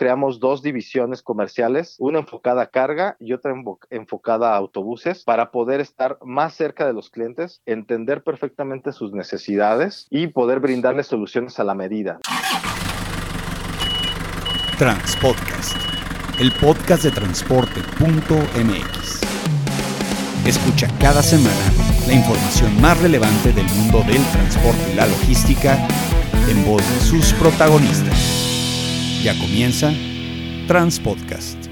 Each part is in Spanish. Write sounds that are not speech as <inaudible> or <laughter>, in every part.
creamos dos divisiones comerciales, una enfocada a carga y otra enfocada a autobuses, para poder estar más cerca de los clientes, entender perfectamente sus necesidades y poder brindarles soluciones a la medida. Transpodcast, el podcast de transporte.mx. Escucha cada semana la información más relevante del mundo del transporte y la logística en voz de sus protagonistas. Ya comienza Transpodcast.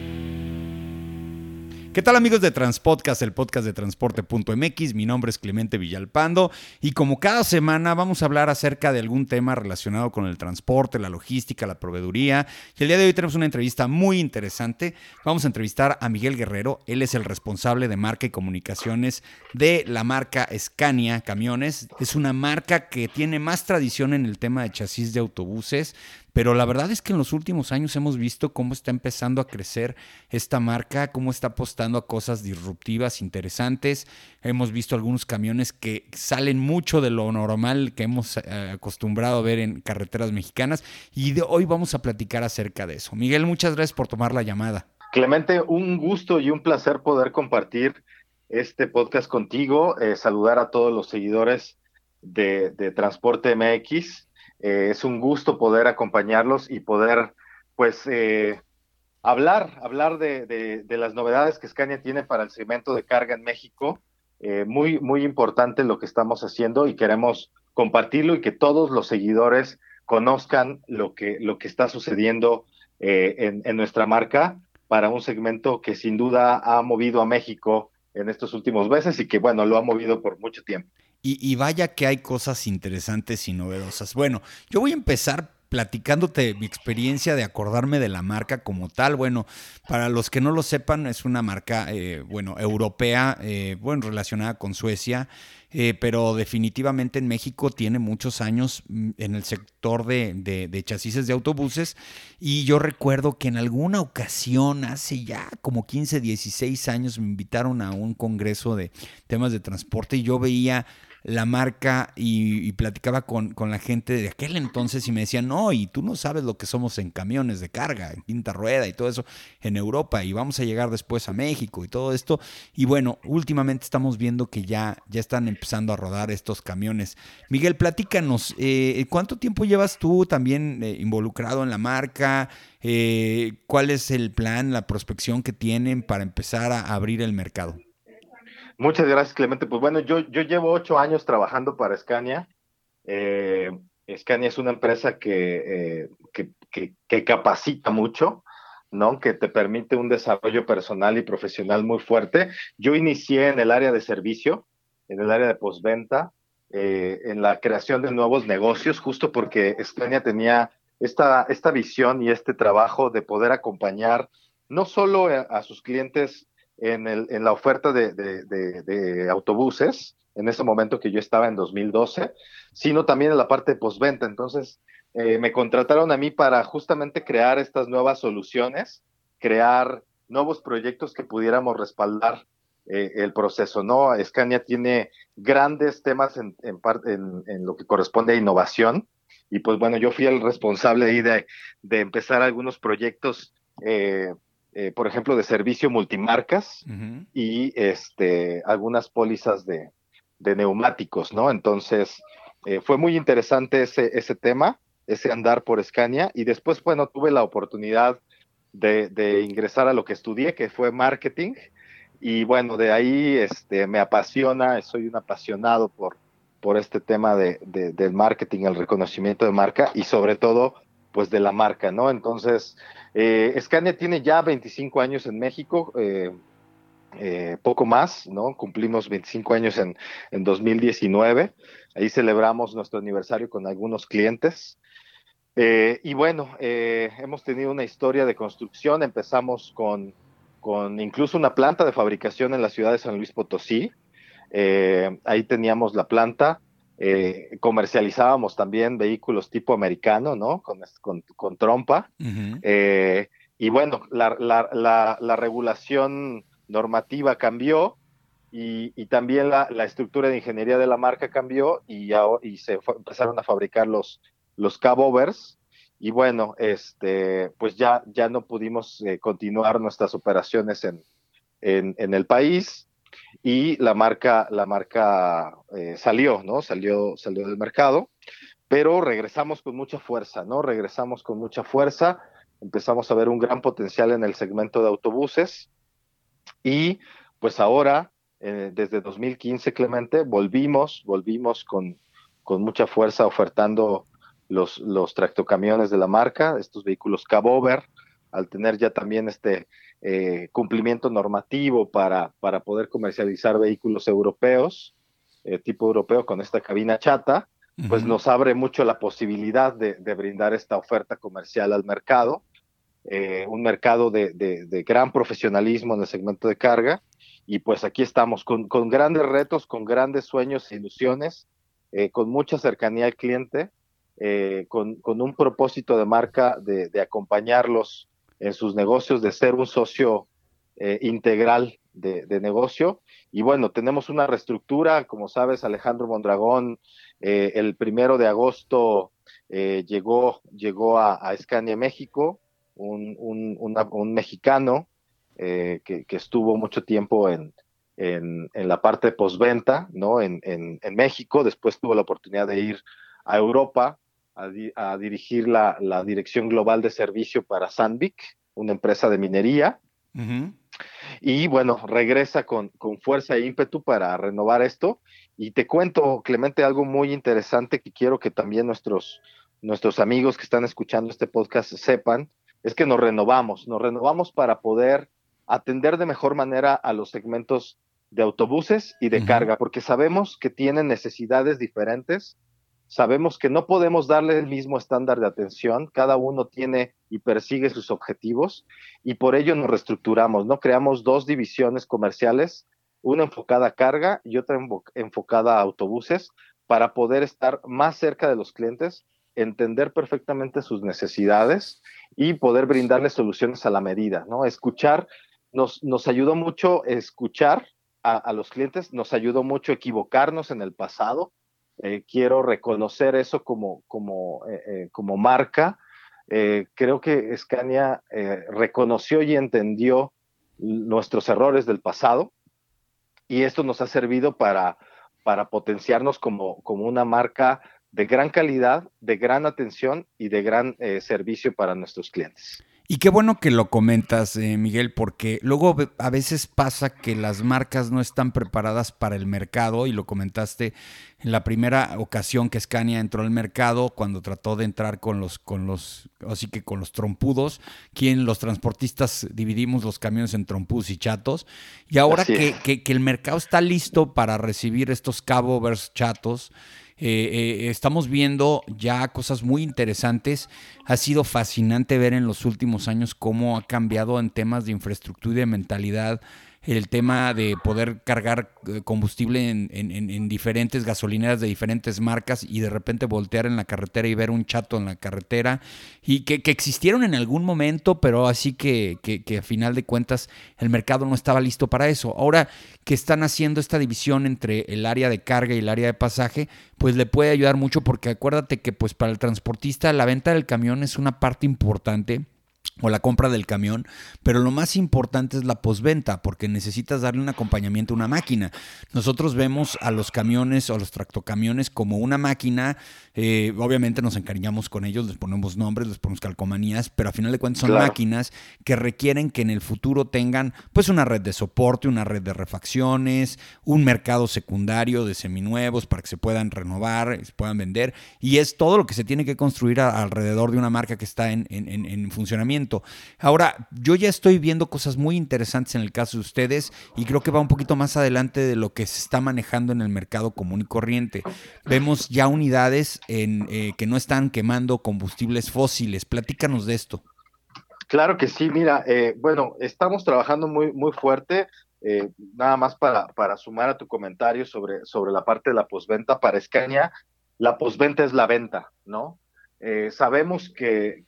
¿Qué tal amigos de Transpodcast, el podcast de transporte.mx? Mi nombre es Clemente Villalpando y como cada semana vamos a hablar acerca de algún tema relacionado con el transporte, la logística, la proveeduría. Y el día de hoy tenemos una entrevista muy interesante. Vamos a entrevistar a Miguel Guerrero. Él es el responsable de marca y comunicaciones de la marca Scania Camiones. Es una marca que tiene más tradición en el tema de chasis de autobuses. Pero la verdad es que en los últimos años hemos visto cómo está empezando a crecer esta marca, cómo está apostando a cosas disruptivas, interesantes. Hemos visto algunos camiones que salen mucho de lo normal que hemos eh, acostumbrado a ver en carreteras mexicanas y de hoy vamos a platicar acerca de eso. Miguel, muchas gracias por tomar la llamada. Clemente, un gusto y un placer poder compartir este podcast contigo, eh, saludar a todos los seguidores de, de Transporte MX eh, es un gusto poder acompañarlos y poder, pues, eh, hablar, hablar de, de, las novedades que Scania tiene para el segmento de carga en México. Eh, muy, muy importante lo que estamos haciendo y queremos compartirlo y que todos los seguidores conozcan lo que, lo que está sucediendo en, en nuestra marca para un segmento que sin duda ha movido a México en estos últimos meses y que, bueno, lo ha movido por mucho tiempo. Y, vaya que hay cosas interesantes y novedosas. Bueno, yo voy a empezar platicándote mi experiencia de acordarme de la marca como tal. Bueno, para los que no lo sepan, es una marca, eh, bueno, europea, eh, bueno, relacionada con Suecia, eh, pero definitivamente en México tiene muchos años mm, en el sector de, de, de chasis de autobuses. Y yo recuerdo que en alguna ocasión, hace ya como 15, 16 años, me invitaron a un congreso de temas de transporte y yo veía la marca y, platicaba con, con, la gente de aquel entonces y me decían, no, y tú no sabes lo que somos en camiones de carga, en quinta rueda y todo eso en Europa y vamos a llegar después a México y todo esto. Y bueno, últimamente estamos viendo que ya, ya están empezando a rodar estos camiones. Miguel, platícanos, eh, ¿cuánto tiempo llevas tú también eh, involucrado en la marca? Eh, ¿Cuál es el plan, la prospección que tienen para empezar a abrir el mercado? Muchas gracias, Clemente. Pues bueno, yo, llevo ocho años trabajando para Scania. Eh, Scania es una empresa que, eh, que, capacita mucho, ¿no? Que te permite un desarrollo personal y profesional muy fuerte. Yo inicié en el área de servicio, en el área de postventa, eh, en la creación de nuevos negocios, justo porque Scania tenía esta visión y este trabajo de poder acompañar no solo a sus clientes en, el, en la oferta de, autobuses, en ese momento que yo estaba en 2012, sino también en la parte de postventa. Entonces, eh, me contrataron a mí para justamente crear estas nuevas soluciones, crear nuevos proyectos que pudiéramos respaldar eh, el proceso, ¿no? Scania tiene grandes temas en, lo que corresponde a innovación y pues bueno, yo fui el responsable ahí de, de empezar algunos proyectos eh, eh, por ejemplo, de servicio multimarcas y este, algunas pólizas de, neumáticos, ¿no? Entonces, eh, fue muy interesante ese, ese tema, ese andar por Scania, y después, bueno, tuve la oportunidad de, ingresar a lo que estudié, que fue marketing, y bueno, de ahí este, me apasiona, soy un apasionado por, por este tema de, del marketing, el reconocimiento de marca, y sobre todo, pues de la marca, ¿no? Entonces, eh, Scania tiene ya 25 años en México, eh, eh, poco más, ¿no? Cumplimos 25 años en, en 2019. Ahí celebramos nuestro aniversario con algunos clientes. Eh, y bueno, hemos tenido una historia de construcción. Empezamos con, con incluso una planta de fabricación en la ciudad de San Luis Potosí. ahí teníamos la planta. Eh, comercializábamos también vehículos tipo americano, ¿no? Con, con, trompa. eh, y bueno, la, la, la, regulación normativa cambió y, y también la, estructura de ingeniería de la marca cambió y, y se empezaron a fabricar los, los cabovers y bueno, este, pues ya, ya no pudimos eh, continuar nuestras operaciones en, en, el país y la marca, la marca eh, salió, ¿no? Salió, salió del mercado, pero regresamos con mucha fuerza, ¿no? Regresamos con mucha fuerza, empezamos a ver un gran potencial en el segmento de autobuses y pues ahora, eh, desde 2015, Clemente, volvimos, volvimos con, con mucha fuerza ofertando los, los tractocamiones de la marca, estos vehículos cabover, al tener ya también este eh, cumplimiento normativo para, para poder comercializar vehículos europeos, eh, tipo europeo con esta cabina chata, pues nos abre mucho la posibilidad de, brindar esta oferta comercial al mercado, eh, un mercado de, de, gran profesionalismo en el segmento de carga, y pues aquí estamos con, con grandes retos, con grandes sueños e ilusiones, con mucha cercanía al cliente, eh, con, un propósito de marca de, acompañarlos en sus negocios, de ser un socio eh, integral de, negocio. Y bueno, tenemos una reestructura, como sabes, Alejandro Mondragón, eh, el primero de agosto llegó, llegó a, a Scania México, un, un, mexicano que, estuvo mucho tiempo en, en, la parte postventa, ¿no? En, en, México, después tuvo la oportunidad de ir a Europa a, dirigir la, dirección global de servicio para Sandvik, una empresa de minería. Y bueno, regresa con, fuerza e ímpetu para renovar esto. Y te cuento, Clemente, algo muy interesante que quiero que también nuestros, nuestros amigos que están escuchando este podcast sepan, es que nos renovamos, nos renovamos para poder atender de mejor manera a los segmentos de autobuses y de carga, porque sabemos que tienen necesidades diferentes Sabemos que no podemos darle el mismo estándar de atención, cada uno tiene y persigue sus objetivos y por ello nos reestructuramos, ¿no? Creamos dos divisiones comerciales, una enfocada a carga y otra enfocada a autobuses para poder estar más cerca de los clientes, entender perfectamente sus necesidades y poder brindarles soluciones a la medida, ¿no? Escuchar, nos, nos ayudó mucho escuchar a, a los clientes, nos ayudó mucho equivocarnos en el pasado, eh, quiero reconocer eso como, como, eh, eh, como marca. creo que Scania reconoció y entendió nuestros errores del pasado y esto nos ha servido para, para potenciarnos como, como una marca de gran calidad, de gran atención y de gran servicio para nuestros clientes. Y qué bueno que lo comentas, eh, Miguel, porque luego a veces pasa que las marcas no están preparadas para el mercado, y lo comentaste en la primera ocasión que Scania entró al mercado, cuando trató de entrar con los, con los, así que con los trompudos, quien los transportistas dividimos los camiones en trompudos y chatos, y ahora que, que, que, el mercado está listo para recibir estos cabovers chatos, eh, eh, estamos viendo ya cosas muy interesantes. Ha sido fascinante ver en los últimos años cómo ha cambiado en temas de infraestructura y de mentalidad el tema de poder cargar eh, combustible en, diferentes gasolineras de diferentes marcas y de repente voltear en la carretera y ver un chato en la carretera y que, existieron en algún momento, pero así que, que, a final de cuentas el mercado no estaba listo para eso. Ahora que están haciendo esta división entre el área de carga y el área de pasaje, pues le puede ayudar mucho porque acuérdate que pues para el transportista la venta del camión es una parte importante o la compra del camión, pero lo más importante es la posventa, porque necesitas darle un acompañamiento a una máquina. Nosotros vemos a los camiones o a los tractocamiones como una máquina, eh, obviamente nos encariñamos con ellos, les ponemos nombres, les ponemos calcomanías, pero a final de cuentas son máquinas que requieren que en el futuro tengan pues una red de soporte, una red de refacciones, un mercado secundario de seminuevos para que se puedan renovar, se puedan vender, y es todo lo que se tiene que construir alrededor de una marca que está en, en funcionamiento. Ahora, yo ya estoy viendo cosas muy interesantes en el caso de ustedes y creo que va un poquito más adelante de lo que se está manejando en el mercado común y corriente. Vemos ya unidades en, eh, que no están quemando combustibles fósiles. Platícanos de esto. Claro que sí, mira, eh, bueno, estamos trabajando muy, muy fuerte. Eh, nada más para, para sumar a tu comentario sobre, sobre la parte de la posventa para Escaña, la posventa es la venta, ¿no? Eh, sabemos que,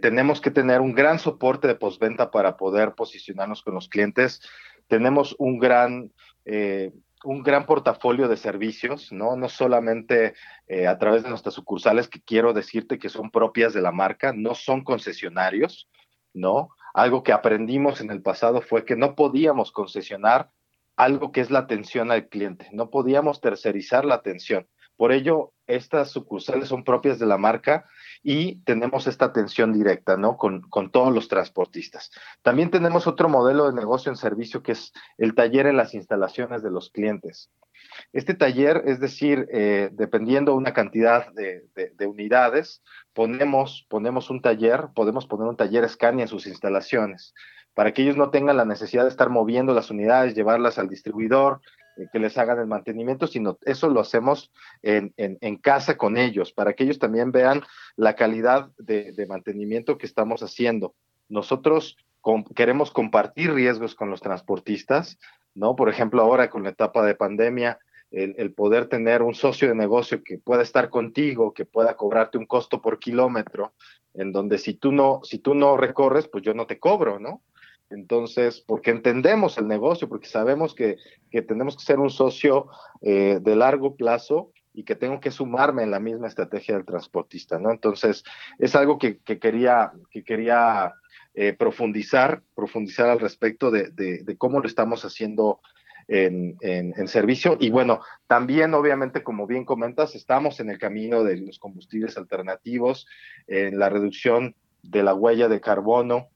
tenemos que tener un gran soporte de postventa para poder posicionarnos con los clientes. Tenemos un gran, eh, un gran portafolio de servicios, ¿no? No solamente eh, a través de nuestras sucursales, que quiero decirte que son propias de la marca, no son concesionarios, ¿no? Algo que aprendimos en el pasado fue que no podíamos concesionar algo que es la atención al cliente, no podíamos tercerizar la atención. Por ello, estas sucursales son propias de la marca y tenemos esta atención directa, ¿no? Con, todos los transportistas. También tenemos otro modelo de negocio en servicio que es el taller en las instalaciones de los clientes. Este taller, es decir, eh, dependiendo una cantidad de, de, unidades, ponemos, ponemos un taller, podemos poner un taller Scania en sus instalaciones para que ellos no tengan la necesidad de estar moviendo las unidades, llevarlas al distribuidor, que les hagan el mantenimiento, sino eso lo hacemos en, casa con ellos, para que ellos también vean la calidad de, mantenimiento que estamos haciendo. Nosotros queremos compartir riesgos con los transportistas, ¿no? Por ejemplo, ahora con la etapa de pandemia, el, poder tener un socio de negocio que pueda estar contigo, que pueda cobrarte un costo por kilómetro, en donde si tú no, si tú no recorres, pues yo no te cobro, ¿no? Entonces, porque entendemos el negocio, porque sabemos que, tenemos que ser un socio eh, de largo plazo y que tengo que sumarme en la misma estrategia del transportista, ¿no? Entonces, es algo que, quería, que quería eh, profundizar, profundizar al respecto de, cómo lo estamos haciendo en, en, servicio. Y bueno, también, obviamente, como bien comentas, estamos en el camino de los combustibles alternativos, en la reducción de la huella de carbono,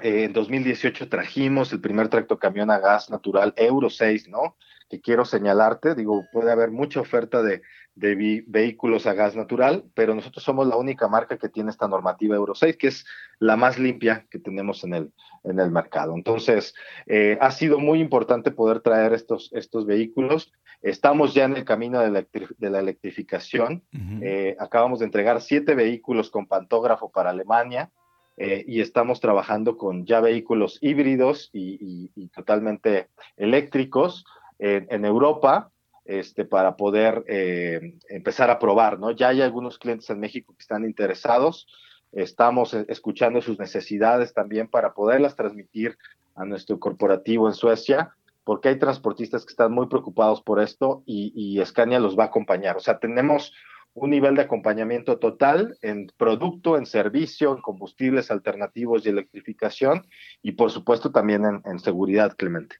en 2018 trajimos el primer tractocamión a gas natural Euro 6, ¿no? Que quiero señalarte, digo, puede haber mucha oferta de, vehículos a gas natural, pero nosotros somos la única marca que tiene esta normativa Euro 6, que es la más limpia que tenemos en el, en el mercado. Entonces, eh, ha sido muy importante poder traer estos, estos vehículos. Estamos ya en el camino de la, de la electrificación. Eh, acabamos de entregar siete vehículos con pantógrafo para Alemania. Eh, y estamos trabajando con ya vehículos híbridos y, totalmente eléctricos en, Europa este, para poder eh, empezar a probar, ¿no? Ya hay algunos clientes en México que están interesados, estamos e, escuchando sus necesidades también para poderlas transmitir a nuestro corporativo en Suecia, porque hay transportistas que están muy preocupados por esto y, y Scania los va a acompañar. O sea, tenemos un nivel de acompañamiento total en producto, en servicio, en combustibles alternativos y electrificación y por supuesto también en, seguridad, Clemente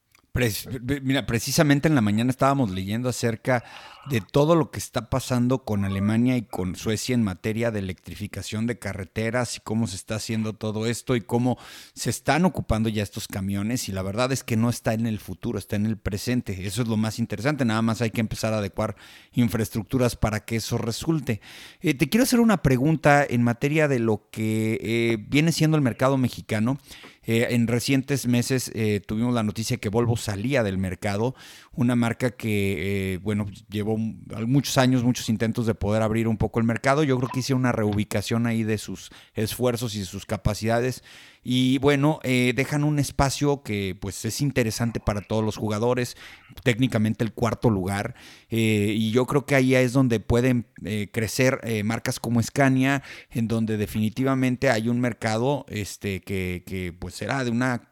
mira, precisamente en la mañana estábamos leyendo acerca de todo lo que está pasando con Alemania y con Suecia en materia de electrificación de carreteras y cómo se está haciendo todo esto y cómo se están ocupando ya estos camiones y la verdad es que no está en el futuro, está en el presente. Eso es lo más interesante, nada más hay que empezar a adecuar infraestructuras para que eso resulte. Eh, te quiero hacer una pregunta en materia de lo que eh, viene siendo el mercado mexicano. Eh, en recientes meses eh, tuvimos la noticia que Volvo salía del mercado, una marca que, eh, bueno, llevó muchos años, muchos intentos de poder abrir un poco el mercado. Yo creo que hice una reubicación ahí de sus esfuerzos y de sus capacidades y bueno, eh, dejan un espacio que pues es interesante para todos los jugadores, técnicamente el cuarto lugar. Eh, y yo creo que ahí es donde pueden eh, crecer marcas como Scania, en donde definitivamente hay un mercado este, que pues será de una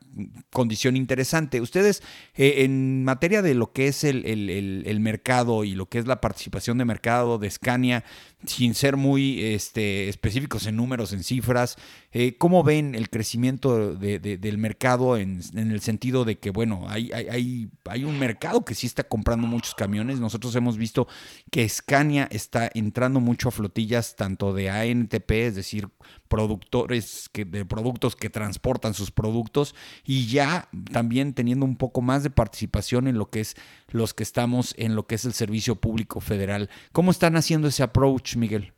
condición interesante. Ustedes, eh, en materia de lo que es el, mercado y lo que es la participación de mercado de Scania, sin ser muy este, específicos en números, en cifras, eh, ¿cómo ven el crecimiento del mercado en, el sentido de que, bueno, hay, hay, hay, un mercado que sí está comprando muchos camiones? Nosotros hemos visto que Scania está entrando mucho a flotillas tanto de ANTP, es decir, productores de productos que transportan sus productos y ya también teniendo un poco más de participación en lo que es los que estamos en lo que es el servicio público federal. ¿Cómo están haciendo ese approach, Miguel?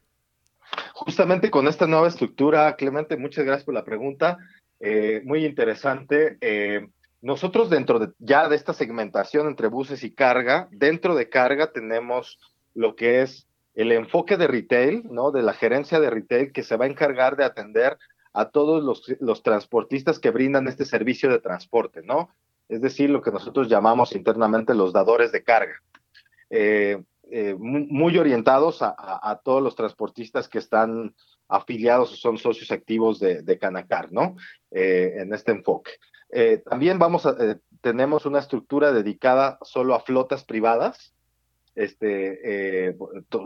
Justamente con esta nueva estructura, Clemente, muchas gracias por la pregunta. Eh, muy interesante. Eh, nosotros dentro de ya de esta segmentación entre buses y carga, dentro de carga tenemos lo que es el enfoque de retail, ¿no? De la gerencia de retail que se va a encargar de atender a todos los, transportistas que brindan este servicio de transporte, ¿no? Es decir, lo que nosotros llamamos internamente los dadores de carga. Eh, eh, muy, orientados a, todos los transportistas que están afiliados o son socios activos de, Canacar, ¿no? Eh, en este enfoque. también vamos a, tenemos una estructura dedicada solo a flotas privadas, este, eh,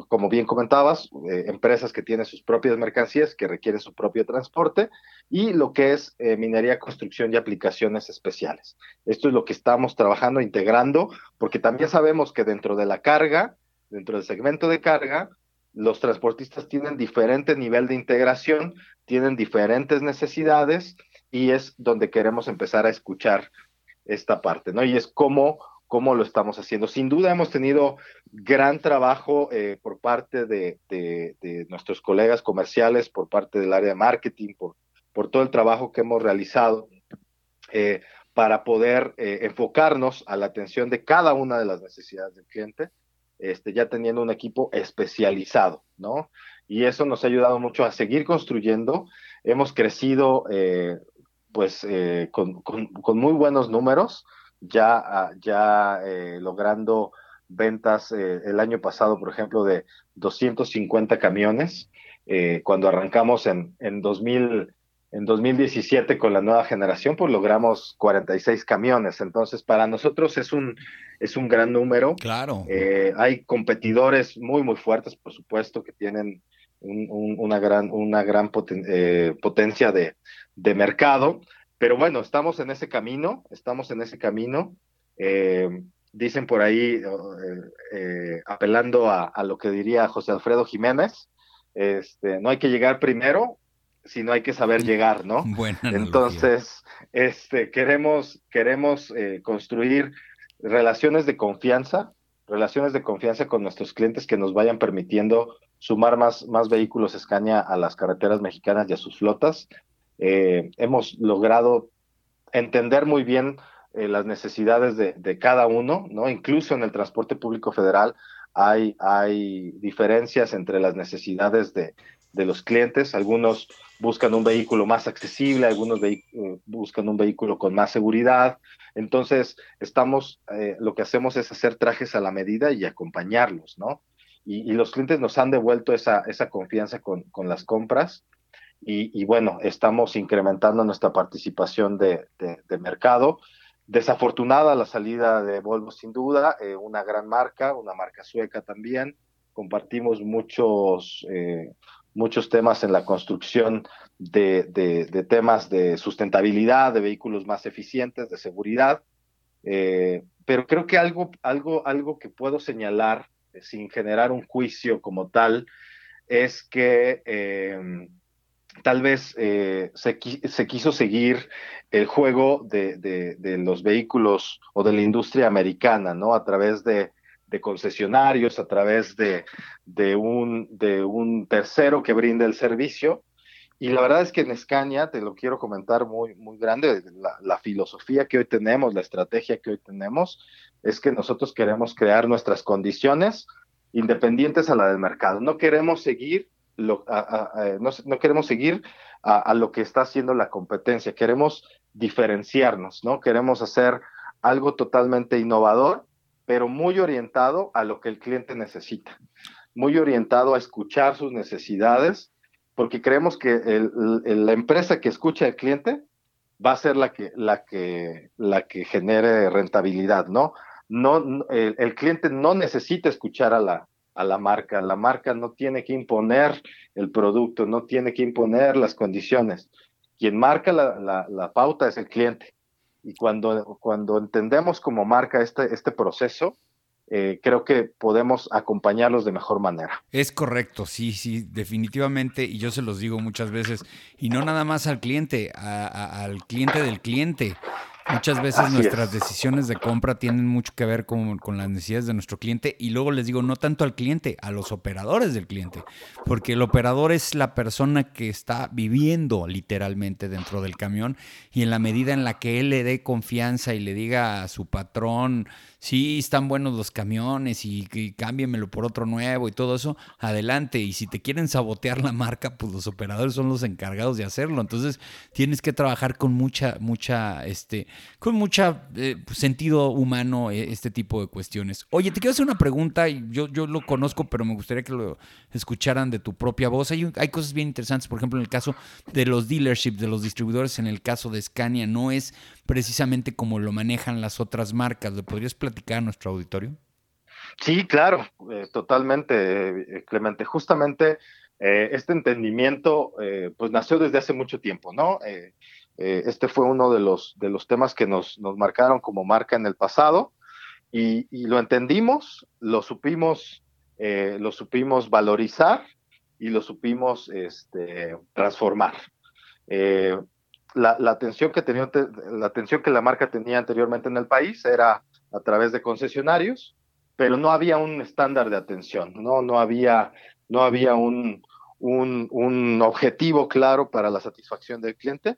como bien comentabas, eh, empresas que tienen sus propias mercancías, que requieren su propio transporte, y lo que es eh, minería, construcción y aplicaciones especiales. Esto es lo que estamos trabajando, integrando, porque también sabemos que dentro de la carga, dentro del segmento de carga, los transportistas tienen diferente nivel de integración, tienen diferentes necesidades, y es donde queremos empezar a escuchar esta parte, ¿no? Y es cómo cómo lo estamos haciendo. Sin duda hemos tenido gran trabajo eh, por parte de, nuestros colegas comerciales, por parte del área de marketing, por, por todo el trabajo que hemos realizado eh, para poder eh, enfocarnos a la atención de cada una de las necesidades del cliente, este, ya teniendo un equipo especializado, ¿no? Y eso nos ha ayudado mucho a seguir construyendo. Hemos crecido, pues, con, con muy buenos números ya, ah, ya eh, logrando ventas eh, el año pasado, por ejemplo, de 250 camiones. Eh, cuando arrancamos en, en, 2000, en 2017 con la nueva generación, pues logramos 46 camiones. Entonces, para nosotros es un, es un gran número. Claro. hay competidores muy, muy fuertes, por supuesto, que tienen una gran, una gran potencia de, de mercado. Pero bueno, estamos en ese camino, estamos en ese camino. Eh, dicen por ahí, eh, eh, apelando a, lo que diría José Alfredo Jiménez, este, no hay que llegar primero, sino hay que saber llegar, ¿no? <laughs> Bueno, Entonces, este, queremos, queremos construir relaciones de confianza, relaciones de confianza con nuestros clientes que nos vayan permitiendo sumar más, más vehículos Scania a las carreteras mexicanas y a sus flotas, eh, hemos logrado entender muy bien eh, las necesidades de, cada uno, ¿no? Incluso en el transporte público federal hay, hay diferencias entre las necesidades de, los clientes. Algunos buscan un vehículo más accesible, algunos eh, buscan un vehículo con más seguridad. Entonces, estamos, lo que hacemos es hacer trajes a la medida y acompañarlos, ¿no? Y, los clientes nos han devuelto esa, esa confianza con, con las compras y, bueno, estamos incrementando nuestra participación de, mercado. Desafortunada la salida de Volvo, sin duda, eh, una gran marca, una marca sueca también. Compartimos muchos, eh, muchos temas en la construcción de, temas de sustentabilidad, de vehículos más eficientes, de seguridad. Eh, pero creo que algo, algo, algo que puedo señalar sin generar un juicio como tal es que tal vez eh, se, quiso seguir el juego de, los vehículos o de la industria americana, ¿no? A través de, concesionarios, a través de, un, tercero que brinde el servicio. Y la verdad es que en Scania, te lo quiero comentar muy grande, la, filosofía que hoy tenemos, la estrategia que hoy tenemos, es que nosotros queremos crear nuestras condiciones independientes a la del mercado. No queremos seguir no, queremos seguir a, lo que está haciendo la competencia, queremos diferenciarnos, ¿no? Queremos hacer algo totalmente innovador, pero muy orientado a lo que el cliente necesita, muy orientado a escuchar sus necesidades, porque creemos que la empresa que escucha al cliente va a ser la que, la que, la que genere rentabilidad, ¿no? No, el cliente no necesita escuchar a la, a la marca. La marca no tiene que imponer el producto, no tiene que imponer las condiciones. Quien marca la, pauta es el cliente. Y cuando, cuando entendemos como marca este, este proceso, eh, creo que podemos acompañarlos de mejor manera. Es correcto, sí, sí, definitivamente, y yo se los digo muchas veces, y no nada más al cliente, al cliente del cliente. Muchas veces nuestras decisiones de compra tienen mucho que ver con, las necesidades de nuestro cliente y luego les digo, no tanto al cliente, a los operadores del cliente, porque el operador es la persona que está viviendo literalmente dentro del camión y en la medida en la que él le dé confianza y le diga a su patrón, sí, están buenos los camiones y, y cámbiamelo por otro nuevo y todo eso, adelante. Y si te quieren sabotear la marca, pues los operadores son los encargados de hacerlo. Entonces tienes que trabajar con mucha, mucha, este, con mucho eh, sentido humano eh, este tipo de cuestiones. Oye, te quiero hacer una pregunta, y yo, yo lo conozco, pero me gustaría que lo escucharan de tu propia voz. Hay, hay cosas bien interesantes, por ejemplo, en el caso de los dealerships, de los distribuidores, en el caso de Scania, no es precisamente como lo manejan las otras marcas. ¿Le podrías platicar a nuestro auditorio? Sí, claro, totalmente, Clemente. Justamente eh, este entendimiento eh, pues nació desde hace mucho tiempo, ¿no? Eh, este fue uno de los, de los temas que nos, nos marcaron como marca en el pasado y, lo entendimos, lo supimos, lo supimos valorizar y lo supimos este, transformar. La, la, atención que tenía, la atención que la marca tenía anteriormente en el país era a través de concesionarios, pero no había un estándar de atención, no, no había no había un, un, objetivo claro para la satisfacción del cliente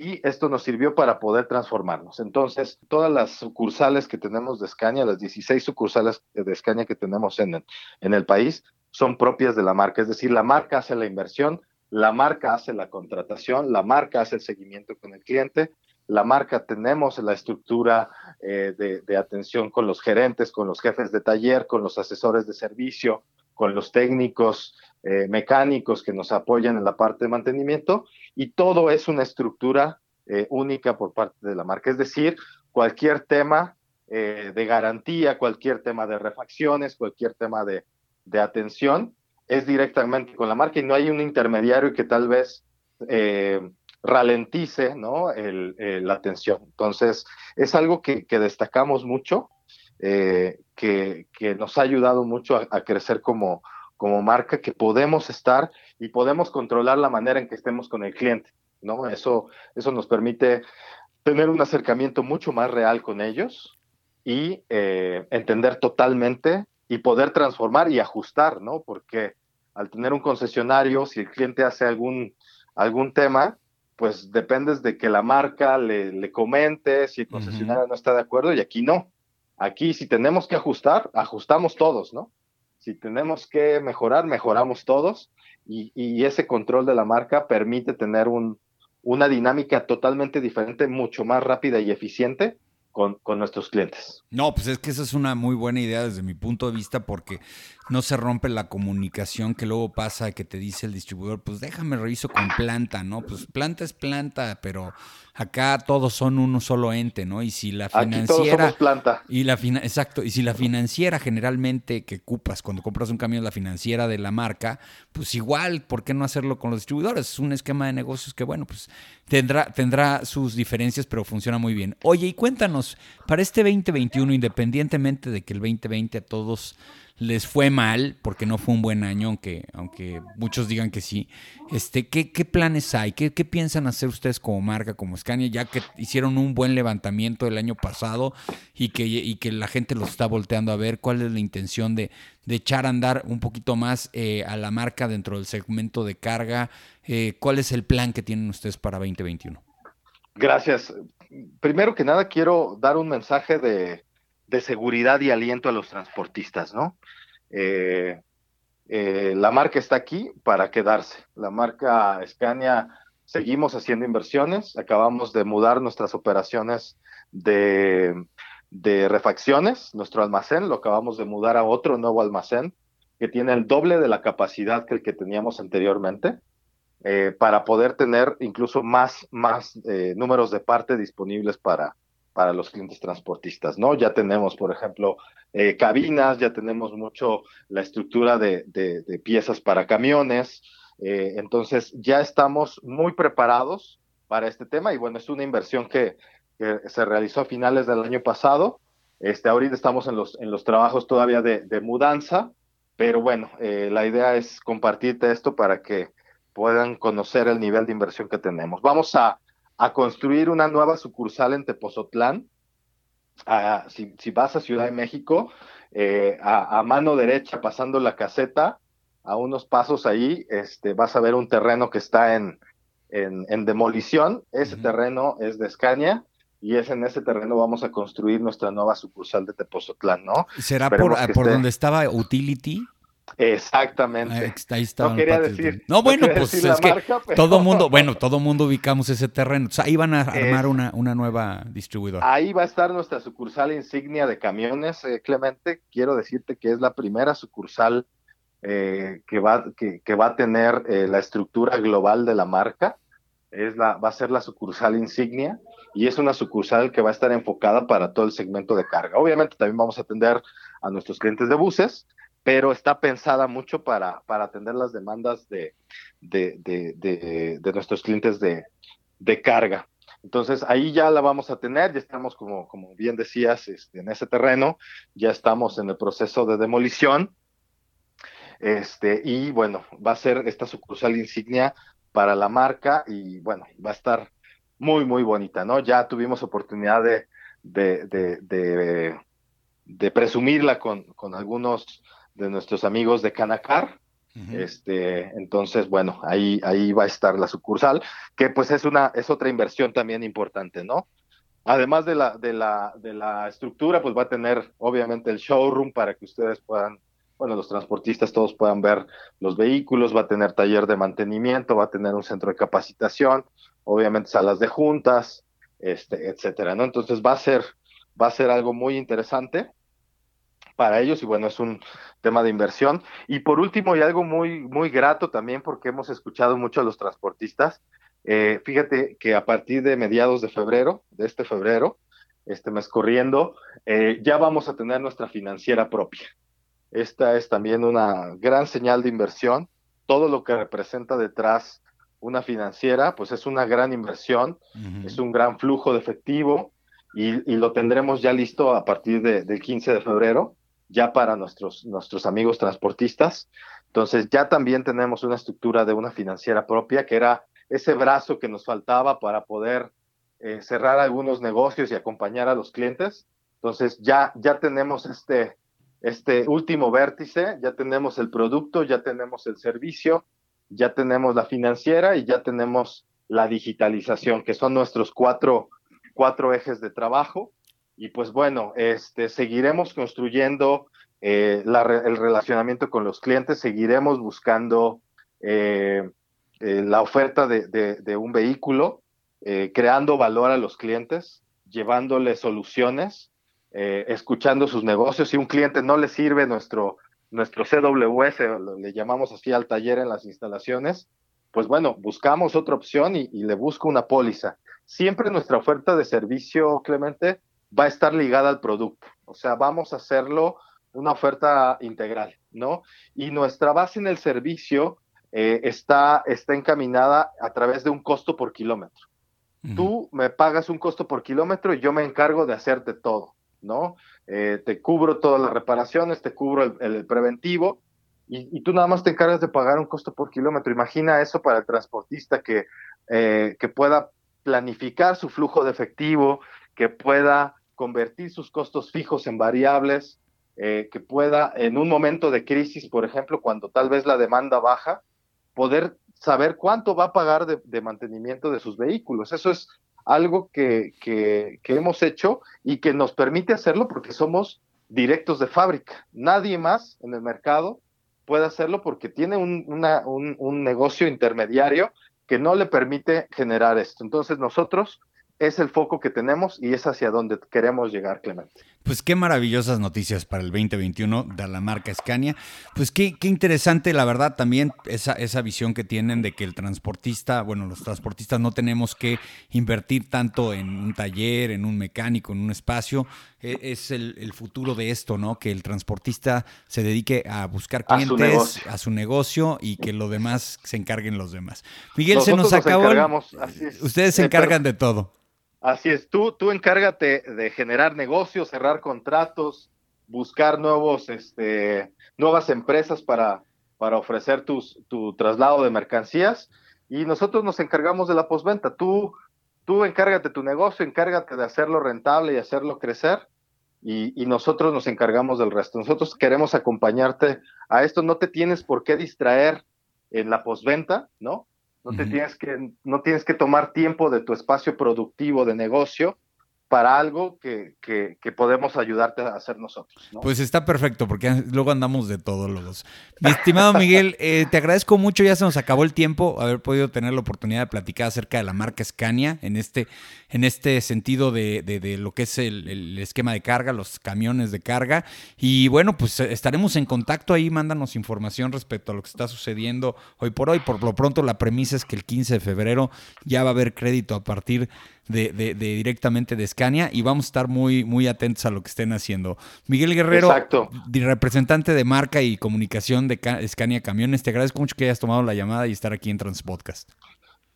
y esto nos sirvió para poder transformarnos. Entonces, todas las sucursales que tenemos de Scania, las 16 sucursales de Scania que tenemos en, el país, son propias de la marca, es decir, la marca hace la inversión, la marca hace la contratación, la marca hace el seguimiento con el cliente, la marca tenemos la estructura eh, de, atención con los gerentes, con los jefes de taller, con los asesores de servicio, con los técnicos eh, mecánicos que nos apoyan en la parte de mantenimiento y todo es una estructura eh, única por parte de la marca. Es decir, cualquier tema eh, de garantía, cualquier tema de refacciones, cualquier tema de, de, atención es directamente con la marca y no hay un intermediario que tal vez ralentice ¿no? la atención. Entonces, es algo que destacamos mucho eh, que, que, nos ha ayudado mucho a, crecer como, como marca, que podemos estar y podemos controlar la manera en que estemos con el cliente, ¿no? Eso, eso nos permite tener un acercamiento mucho más real con ellos y eh, entender totalmente y poder transformar y ajustar, ¿no? Porque al tener un concesionario, si el cliente hace algún, algún tema, pues dependes de que la marca le, le comente si el concesionario no está de acuerdo y aquí no. Aquí si tenemos que ajustar, ajustamos todos, ¿no? Si tenemos que mejorar, mejoramos todos y, ese control de la marca permite tener un, una dinámica totalmente diferente, mucho más rápida y eficiente con, nuestros clientes. No, pues es que esa es una muy buena idea desde mi punto de vista porque no se rompe la comunicación que luego pasa que te dice el distribuidor, pues déjame reviso con planta, ¿no? Pues planta es planta, pero acá todos son un solo ente, ¿no? Y si la financiera planta. y la exacto, y si la financiera generalmente que ocupas cuando compras un camión la financiera de la marca, pues igual, ¿por qué no hacerlo con los distribuidores? Es un esquema de negocios que bueno, pues tendrá tendrá sus diferencias, pero funciona muy bien. Oye, y cuéntanos, para este 2021 independientemente de que el 2020 a todos les fue mal, porque no fue un buen año, aunque, aunque muchos digan que sí. Este, ¿qué, qué planes hay? ¿Qué, ¿Qué, piensan hacer ustedes como marca, como Scania, ya que hicieron un buen levantamiento el año pasado y que, y que la gente los está volteando a ver? ¿Cuál es la intención de, de echar a andar un poquito más eh, a la marca dentro del segmento de carga? Eh, ¿Cuál es el plan que tienen ustedes para 2021? Gracias. Primero que nada, quiero dar un mensaje de, de seguridad y aliento a los transportistas, ¿no? Eh, eh, la marca está aquí para quedarse. La marca Scania, seguimos haciendo inversiones, acabamos de mudar nuestras operaciones de, refacciones, nuestro almacén, lo acabamos de mudar a otro nuevo almacén que tiene el doble de la capacidad que el que teníamos anteriormente. Eh, para poder tener incluso más, más números de parte disponibles para, para los clientes transportistas, ¿no? Ya tenemos, por ejemplo, eh, cabinas, ya tenemos mucho la estructura de, de, piezas para camiones, eh, entonces ya estamos muy preparados para este tema y bueno, es una inversión que, se realizó a finales del año pasado, este, ahorita estamos en los, en los trabajos todavía de, de mudanza, pero bueno, eh, la idea es compartirte esto para que puedan conocer el nivel de inversión que tenemos. Vamos a a construir una nueva sucursal en Tepozotlán. si, vas a Ciudad de México, eh, a, mano derecha, pasando la caseta, a unos pasos ahí, este, vas a ver un terreno que está en, en, demolición. Ese terreno es de Escaña y es en ese terreno vamos a construir nuestra nueva sucursal de Tepozotlán, ¿no? ¿Será por, por donde estaba Utility? Exactamente. Ahí no quería decir. No, bueno, pues es que todo <laughs> mundo, bueno, todo mundo ubicamos ese terreno. O sea, ahí van a armar una, una, nueva distribuidora. Ahí va a estar nuestra sucursal insignia de camiones, eh, Clemente. Quiero decirte que es la primera sucursal eh, que, va, que, que, va a tener eh, la estructura global de la marca. Es la, va a ser la sucursal insignia y es una sucursal que va a estar enfocada para todo el segmento de carga. Obviamente también vamos a atender a nuestros clientes de buses, pero está pensada mucho para, para atender las demandas de, de, nuestros clientes de, carga. Entonces ahí ya la vamos a tener, ya estamos como, como bien decías este, en ese terreno, ya estamos en el proceso de demolición. Este, y bueno, va a ser esta sucursal insignia para la marca y bueno, va a estar muy, muy bonita, ¿no? Ya tuvimos oportunidad de, de, de, presumirla con, con algunos de nuestros amigos de Canacar. Este, entonces, bueno, ahí, ahí va a estar la sucursal, que pues es una, es otra inversión también importante, ¿no? Además de la, de la, de la estructura, pues va a tener obviamente el showroom para que ustedes puedan, bueno, los transportistas todos puedan ver los vehículos, va a tener taller de mantenimiento, va a tener un centro de capacitación, obviamente salas de juntas, este, etcétera, ¿no? Entonces va a ser, va a ser algo muy interesante para ellos y bueno, es un tema de inversión. Y por último, y algo muy, muy grato también porque hemos escuchado mucho a los transportistas, eh, fíjate que a partir de mediados de febrero, de este febrero, este mes corriendo, eh, ya vamos a tener nuestra financiera propia. Esta es también una gran señal de inversión. Todo lo que representa detrás una financiera, pues es una gran inversión, es un gran flujo de efectivo y, lo tendremos ya listo a partir del 15 de febrero ya para nuestros, nuestros amigos transportistas. Entonces ya también tenemos una estructura de una financiera propia, que era ese brazo que nos faltaba para poder eh, cerrar algunos negocios y acompañar a los clientes. Entonces ya, ya tenemos este, este último vértice, ya tenemos el producto, ya tenemos el servicio, ya tenemos la financiera y ya tenemos la digitalización, que son nuestros cuatro, cuatro ejes de trabajo. Y pues bueno, este, seguiremos construyendo eh, el relacionamiento con los clientes, seguiremos buscando eh, eh, la oferta de, un vehículo, creando valor a los clientes, llevándole soluciones, escuchando sus negocios. Si un cliente no le sirve nuestro, nuestro CWS, le llamamos así al taller en las instalaciones, pues bueno, buscamos otra opción y, y le busco una póliza. Siempre nuestra oferta de servicio, Clemente, va a estar ligada al producto. O sea, vamos a hacerlo una oferta integral, ¿no? Y nuestra base en el servicio eh, está, está encaminada a través de un costo por kilómetro. Tú me pagas un costo por kilómetro y yo me encargo de hacerte todo, ¿no? Eh, te cubro todas las reparaciones, te cubro el, preventivo y, tú nada más te encargas de pagar un costo por kilómetro. Imagina eso para el transportista que, eh, que pueda planificar su flujo de efectivo, que pueda convertir sus costos fijos en variables, eh, que pueda en un momento de crisis, por ejemplo, cuando tal vez la demanda baja, poder saber cuánto va a pagar de, mantenimiento de sus vehículos. Eso es algo que, que, hemos hecho y que nos permite hacerlo porque somos directos de fábrica. Nadie más en el mercado puede hacerlo porque tiene un, un, un negocio intermediario que no le permite generar esto. Entonces nosotros es el foco que tenemos y es hacia donde queremos llegar, Clemente. Pues qué maravillosas noticias para el 2021 de la marca Scania. Pues qué, qué interesante, la verdad, también esa, esa visión que tienen de que el transportista, bueno, los transportistas no tenemos que invertir tanto en un taller, en un mecánico, en un espacio. E, es el, futuro de esto, ¿no? Que el transportista se dedique a buscar clientes, a su negocio, y que lo demás se encarguen los demás. Miguel, se nos acabó. Ustedes se encargan de todo. Así es, tú, tú encárgate de generar negocios, cerrar contratos, buscar nuevos, este, nuevas empresas para, para ofrecer tus, tu traslado de mercancías y nosotros nos encargamos de la postventa. Tú, tú encárgate tu negocio, encárgate de hacerlo rentable y hacerlo crecer y, y, nosotros nos encargamos del resto. Nosotros queremos acompañarte a esto, no te tienes por qué distraer en la postventa, ¿no? No, te tienes que, no tienes que tomar tiempo de tu espacio productivo de negocio para algo que, que, podemos ayudarte a hacer nosotros. Pues está perfecto, porque luego andamos de todos los. Mi estimado Miguel, <laughs> eh, te agradezco mucho, ya se nos acabó el tiempo, haber podido tener la oportunidad de platicar acerca de la marca Scania en este, en este sentido de, de, lo que es el, el, esquema de carga, los camiones de carga. Y bueno, pues estaremos en contacto ahí, mándanos información respecto a lo que está sucediendo hoy por hoy. Por lo pronto, la premisa es que el 15 de febrero ya va a haber crédito a partir de, de, directamente de Scania y vamos a estar muy, muy atentos a lo que estén haciendo. Miguel Guerrero, representante de marca y comunicación de Scania Camiones, te agradezco mucho que hayas tomado la llamada y estar aquí en Transpodcast.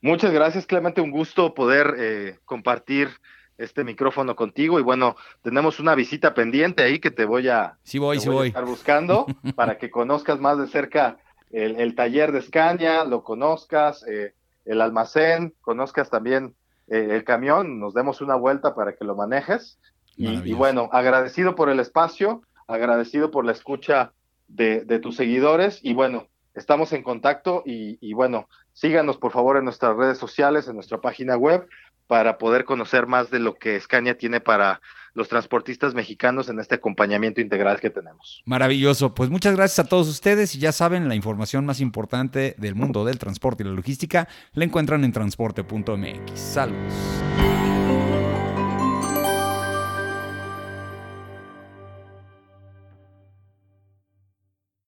Muchas gracias, Clemente. Un gusto poder eh, compartir este micrófono contigo. Y bueno, tenemos una visita pendiente ahí que te voy a, sí voy, sí voy. estar buscando <laughs> para que conozcas más de cerca el, taller de Scania, lo conozcas, eh, el almacén, conozcas también eh, el camión, nos demos una vuelta para que lo manejes. Y, bueno, agradecido por el espacio, agradecido por la escucha de, tus seguidores y bueno, estamos en contacto y, y, bueno, síganos por favor en nuestras redes sociales, en nuestra página web para poder conocer más de lo que Scania tiene para los transportistas mexicanos en este acompañamiento integral que tenemos. Maravilloso. Pues muchas gracias a todos ustedes y ya saben, la información más importante del mundo del transporte y la logística la encuentran en transporte.mx. Saludos.